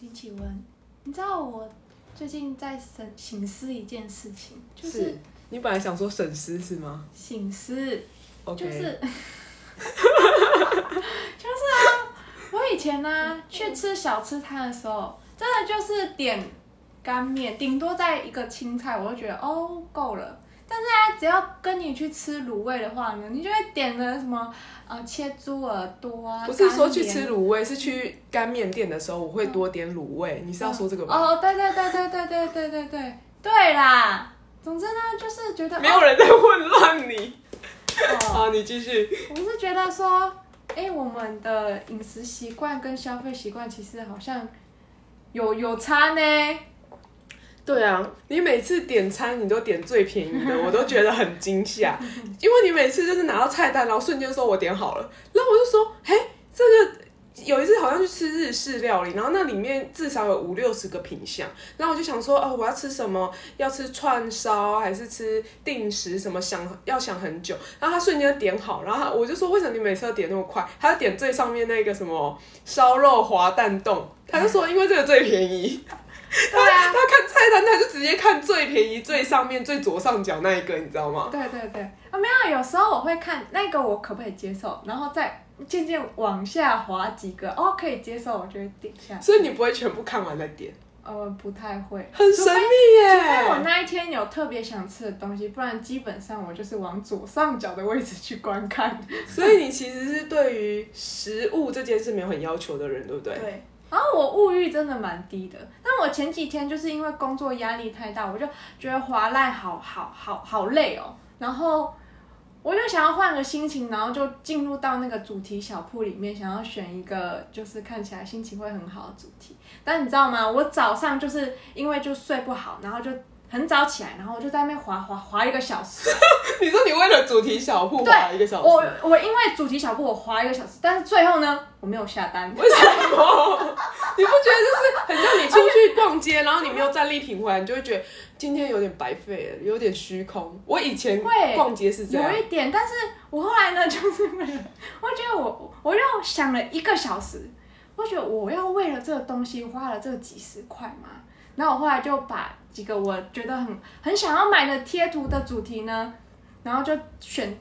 林启文，你知道我最近在省醒思一件事情，就是是你本来想说省思是吗醒思，？OK，就是 就是啊，我以前呢、去吃小吃摊的时候，真的就是点干面，顶多在一个青菜，我就觉得哦够了。但是啊，只要跟你去吃卤味的话呢，你就会点的什么呃切猪耳朵啊，不是说去吃卤味，是去干面店的时候我会多点卤味。你是要说这个吗？哦，对对对对对对对对对对啦。总之呢，就是觉得没有人在混乱你。哦，好，你继续。我是觉得说，哎，我们的饮食习惯跟消费习惯其实好像有有差呢。对啊，你每次点餐你都点最便宜的，我都觉得很惊吓，因为你每次就是拿到菜单，然后瞬间说我点好了，然后我就说，哎，这个有一次好像去吃日式料理，然后那里面至少有五六十个品相，然后我就想说，哦，我要吃什么？要吃串烧还是吃定时？什么想要想很久，然后他瞬间点好，然后我就说，为什么你每次要点那么快？他就点最上面那个什么烧肉滑蛋冻，他就说因为这个最便宜。对啊，他看菜单，他就直接看最便宜、最上面、最左上角那一个，你知道吗？对对对，啊没有，有时候我会看那个我可不可以接受，然后再渐渐往下滑几个，哦可以接受，我就会点下。所以你不会全部看完再点，呃，不太会，很神秘耶除非我。那一天有特别想吃的东西，不然基本上我就是往左上角的位置去观看。所以你其实是对于食物这件事没有很要求的人，对不对？对。然后我物欲真的蛮低的，但我前几天就是因为工作压力太大，我就觉得滑赖好好好好累哦，然后我就想要换个心情，然后就进入到那个主题小铺里面，想要选一个就是看起来心情会很好的主题。但你知道吗？我早上就是因为就睡不好，然后就很早起来，然后我就在那边滑滑滑一个小时。你说你为了主题小铺滑一个小时，我我因为主题小铺我滑一个小时，但是最后呢，我没有下单。为什么？你不觉得就是很像你出去逛街，然后你没有战利品回来，你就会觉得今天有点白费了，有点虚空。我以前会逛街是这样有，一点，但是我后来呢，就是为了，我觉得我我又想了一个小时，我觉得我要为了这个东西花了这几十块嘛，然后我后来就把几个我觉得很很想要买的贴图的主题呢，然后就选，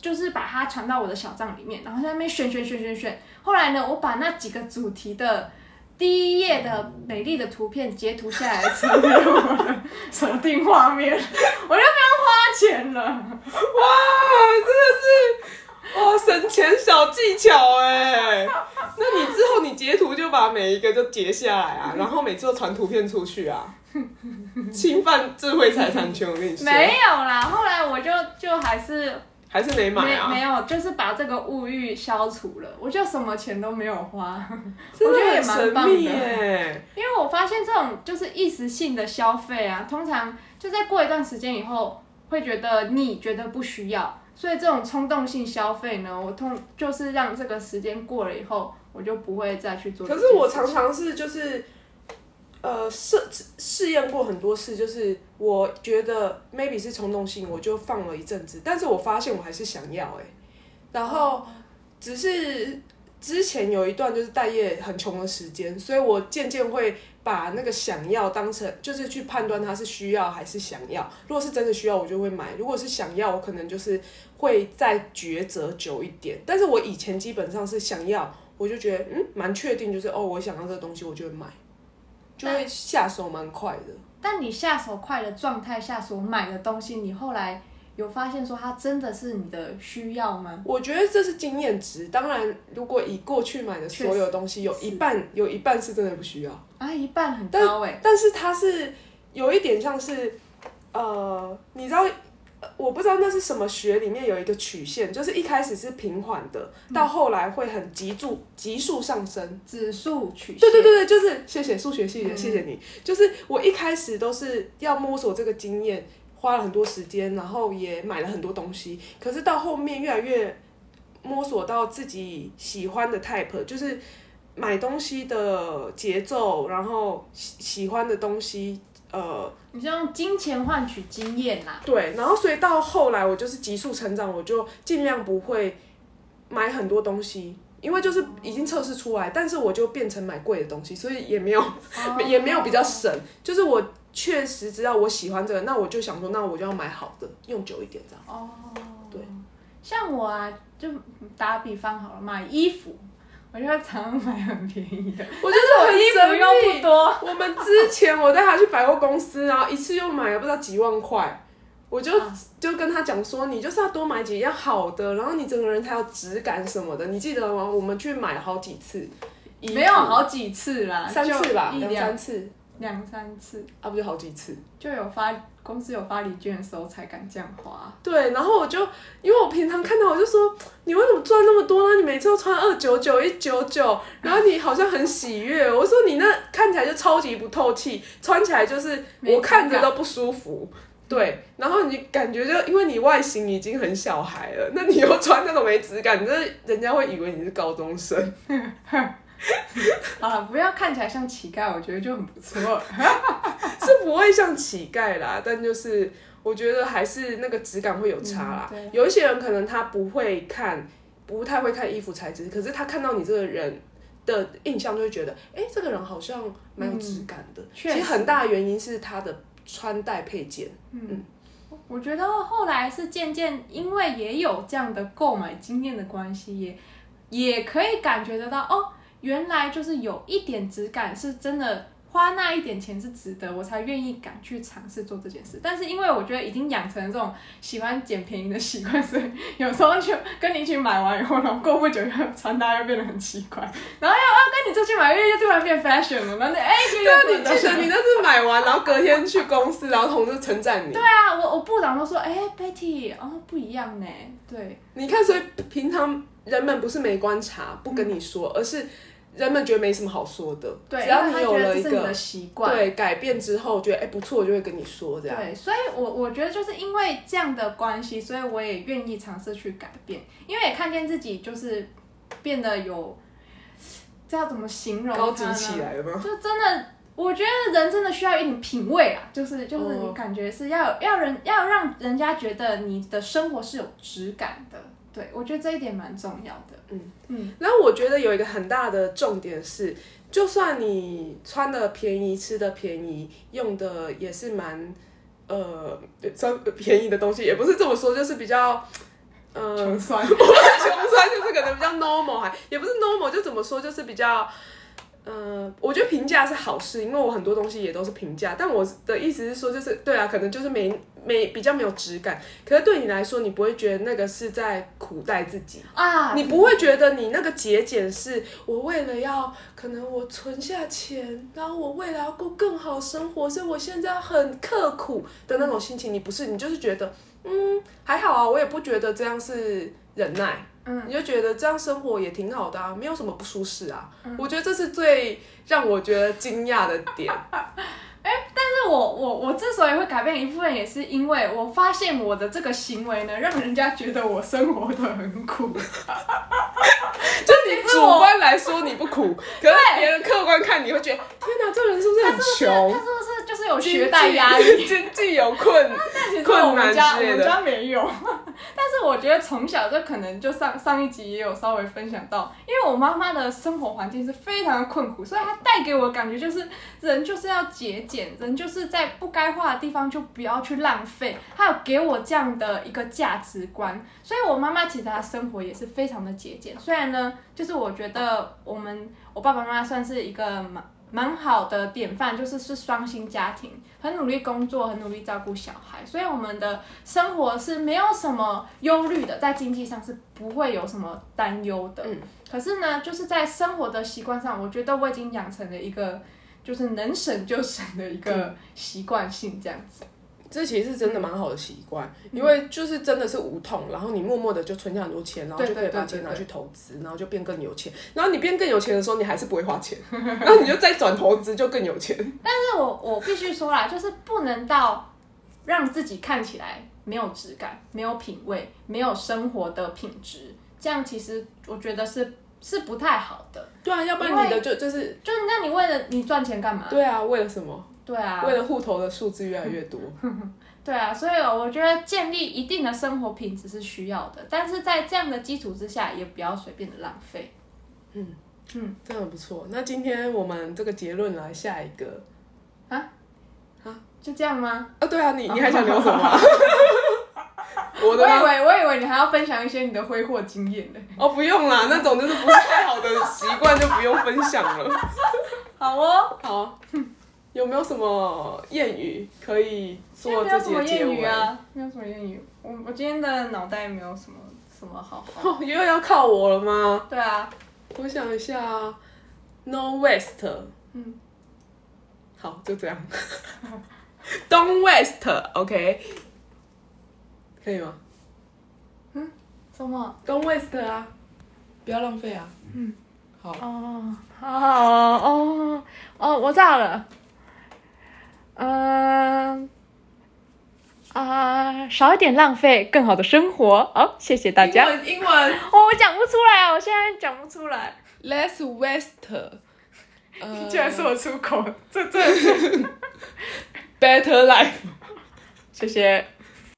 就是把它传到我的小账里面，然后在那边选选选选选，后来呢，我把那几个主题的。第一页的美丽的图片截图下来，成为我的锁定画面，我就不用花钱了。哇，真的是哇省钱小技巧哎！那你之后你截图就把每一个都截下来啊，然后每次都传图片出去啊，侵犯智慧财产权，我跟你说，没有啦，后来我就就还是还是没买没啊，没有，就是把这个物欲消除了，我就什么钱都没有花，我觉得也蛮棒的。耶。因为我发现这种就是一时性的消费啊，通常就在过一段时间以后，会觉得你觉得不需要，所以这种冲动性消费呢，我通就是让这个时间过了以后，我就不会再去做可。是我常常是就是，呃，试试验过很多次，就是我觉得 maybe 是冲动性，我就放了一阵子，但是我发现我还是想要哎、然后只是之前有一段就是待业很穷的时间，所以我渐渐会把那个想要当成就是去判断它是需要还是想要。如果是真的需要，我就会买；如果是想要，我可能就是会再抉择久一点。但是我以前基本上是想要，我就觉得嗯蛮确定，就是哦我想要这个东西，我就会买，就会下手蛮快的。但你下手快的状态下所买的东西，你后来有发现说它真的是你的需要吗？我觉得这是经验值。当然，如果以过去买的所有东西，有一半有一半是真的不需要。啊，一半很高哎、但是它是有一点像是，呃，你知道，呃我不知道那是什么学里面有一个曲线，就是一开始是平缓的，到后来会很急速急速上升。指数曲线。对对对对，就是谢谢数学系的，嗯谢谢你。就是我一开始都是要摸索这个经验，花了很多时间，然后也买了很多东西，可是到后面越来越摸索到自己喜欢的 type，就是买东西的节奏，然后喜喜欢的东西，呃，你是用金钱换取经验啦。对，然后所以到后来我就是急速成长，我就尽量不会买很多东西，因为就是已经测试出来，但是我就变成买贵的东西，所以也没有、哦 也没有比较省，就是我确实知道我喜欢这个，那我就想说，那我就要买好的，用久一点这样。哦，对，像我啊，就打比方好了，买衣服，我就会常常买很便宜的，我觉得我衣服用不。多，我们之前我带他去百货公司，然后一次又买了不知道几万块，我就、啊就跟他讲说，你就是要多买几样好的，然后你整个人才有质感什么的，你记得吗？我们去买了好几次，没有好几次啦，三次吧，一两三次，两三次啊不就好几次。就有发公司有发礼券的时候才敢这样花。对，然后我就因为我平常看到我就说，你为什么赚那么多呢？你每次都穿二九九、一九九，然后你好像很喜悦。我说你那看起来就超级不透气，穿起来就是我看着都不舒服。对，然后你感觉就因为你外形已经很小孩了，那你又穿那种没质感，这人家会以为你是高中生。好 了，不要看起来像乞丐，我觉得就很不错。是不会像乞丐啦，但就是我觉得还是那个质感会有差啦。嗯有一些人可能他不会看，不太会看衣服材质，可是他看到你这个人的印象就会觉得，哎、这个人好像蛮有质感的。其实很大原因是他的穿戴配件。嗯我觉得后来是渐渐，因为也有这样的购买经验的关系，也也可以感觉得到哦，原来就是有一点质感是真的。花那一点钱是值得，我才愿意敢去尝试做这件事。但是因为我觉得已经养成了这种喜欢捡便宜的习惯，所以有时候就跟你一起买完以后，然后过不久，穿搭又变得很奇怪，然后要要跟你出去买，又又突然变 fashion 了，然后哎，对你记得你那次买完，然后隔天去公司，然后同事称赞你。对啊，我我部长都说，哎、b e t t y 哦，不一样呢。对，你看，所以平常人们不是没观察，不跟你说，而是人们觉得没什么好说的。对，只要你有了一个习惯。对改变之后，觉得哎、不错，我就会跟你说这样。对，所以我我觉得就是因为这样的关系，所以我也愿意尝试去改变，因为也看见自己就是变得有，这要怎么形容高级起来了吗？就真的，我觉得人真的需要一点品味啊，就是就是你哦感觉是要有要人要让人家觉得你的生活是有质感的，对我觉得这一点蛮重要的。嗯嗯，然后我觉得有一个很大的重点是，就算你穿的便宜、吃的便宜、用的也是蛮呃，算便宜的东西，也不是这么说，就是比较。呃，穷酸 穷酸就是可能比较 normal，还也不是 normal，就怎么说，就是比较，呃，我觉得评价是好事，因为我很多东西也都是评价，但我的意思是说，就是对啊，可能就是没没比较没有质感，可是对你来说，你不会觉得那个是在苦待自己，啊，你不会觉得你那个节俭是我为了要可能我存下钱，然后我未来要过更好生活，所以我现在很刻苦的那种心情。你不是，你就是觉得嗯还好啊，我也不觉得这样是忍耐，嗯，你就觉得这样生活也挺好的啊，没有什么不舒适啊。我觉得这是最让我觉得惊讶的点。哎但是我我我之所以会改变一部分，也是因为我发现我的这个行为呢，让人家觉得我生活的很苦。就你主观来说你不苦，可是别人客观看你会觉得天哪，这个人是不是很他穷？是不是有学贷压力？经济有困困我们难家我们。家没有，但是我觉得从小就可能就上上一集也有稍微分享到，因为我妈妈的生活环境是非常的困苦，所以她带给我的感觉就是人就是要节俭，人就是在不该花的地方就不要去浪费，她有给我这样的一个价值观，所以我妈妈其实她生活也是非常的节俭，虽然呢，就是我觉得我们我爸爸妈妈算是一个蛮。蛮好的典范，就是是双薪家庭，很努力工作，很努力照顾小孩，所以我们的生活是没有什么忧虑的，在经济上是不会有什么担忧的。嗯，可是呢，就是在生活的习惯上，我觉得我已经养成了一个就是能省就省的一个习惯性，这样子。这其实是真的蛮好的习惯，因为就是真的是无痛，然后你默默的就存下很多钱，然后就可以把钱拿去投资，然后就变更有钱。然后你变更有钱的时候，你还是不会花钱，然后你就再转投资就更有钱。但是我我必须说啦，就是不能到让自己看起来没有质感、没有品味、没有生活的品质，这样其实我觉得是是不太好的。对啊，要不然你的就就是就是那你为了你赚钱干嘛？对啊，为了什么？对啊，为了户头的数字越来越多。对啊，所以我觉得建立一定的生活品质是需要的，但是在这样的基础之下，也不要随便的浪费。嗯嗯，真的很不错。那今天我们这个结论来下一个啊就这样吗？啊，对啊，你你还想聊什么啊？我我以为我以为你还要分享一些你的挥霍经验呢。哦，不用啦，那种就是不是太好的习惯就不用分享了。好哦，好，有没有什么谚语可以做没有什么这节结尾？谚语啊，没有什么谚语。我我今天的脑袋没有什么什么好话。哦，又要靠我了吗？对啊，我想一下啊，No West，嗯，好，就这样。Don't West，OK，、可以吗嗯什么？？Don't West 啊，不要浪费啊。嗯，好，哦，哦哦哦，我知道了。嗯、啊、少一点浪费，更好的生活。好、谢谢大家。英文英文哦，我讲不出来啊，我现在讲不出来。，Less waste，呃居然说我出口，这真的是。Better Life。谢谢。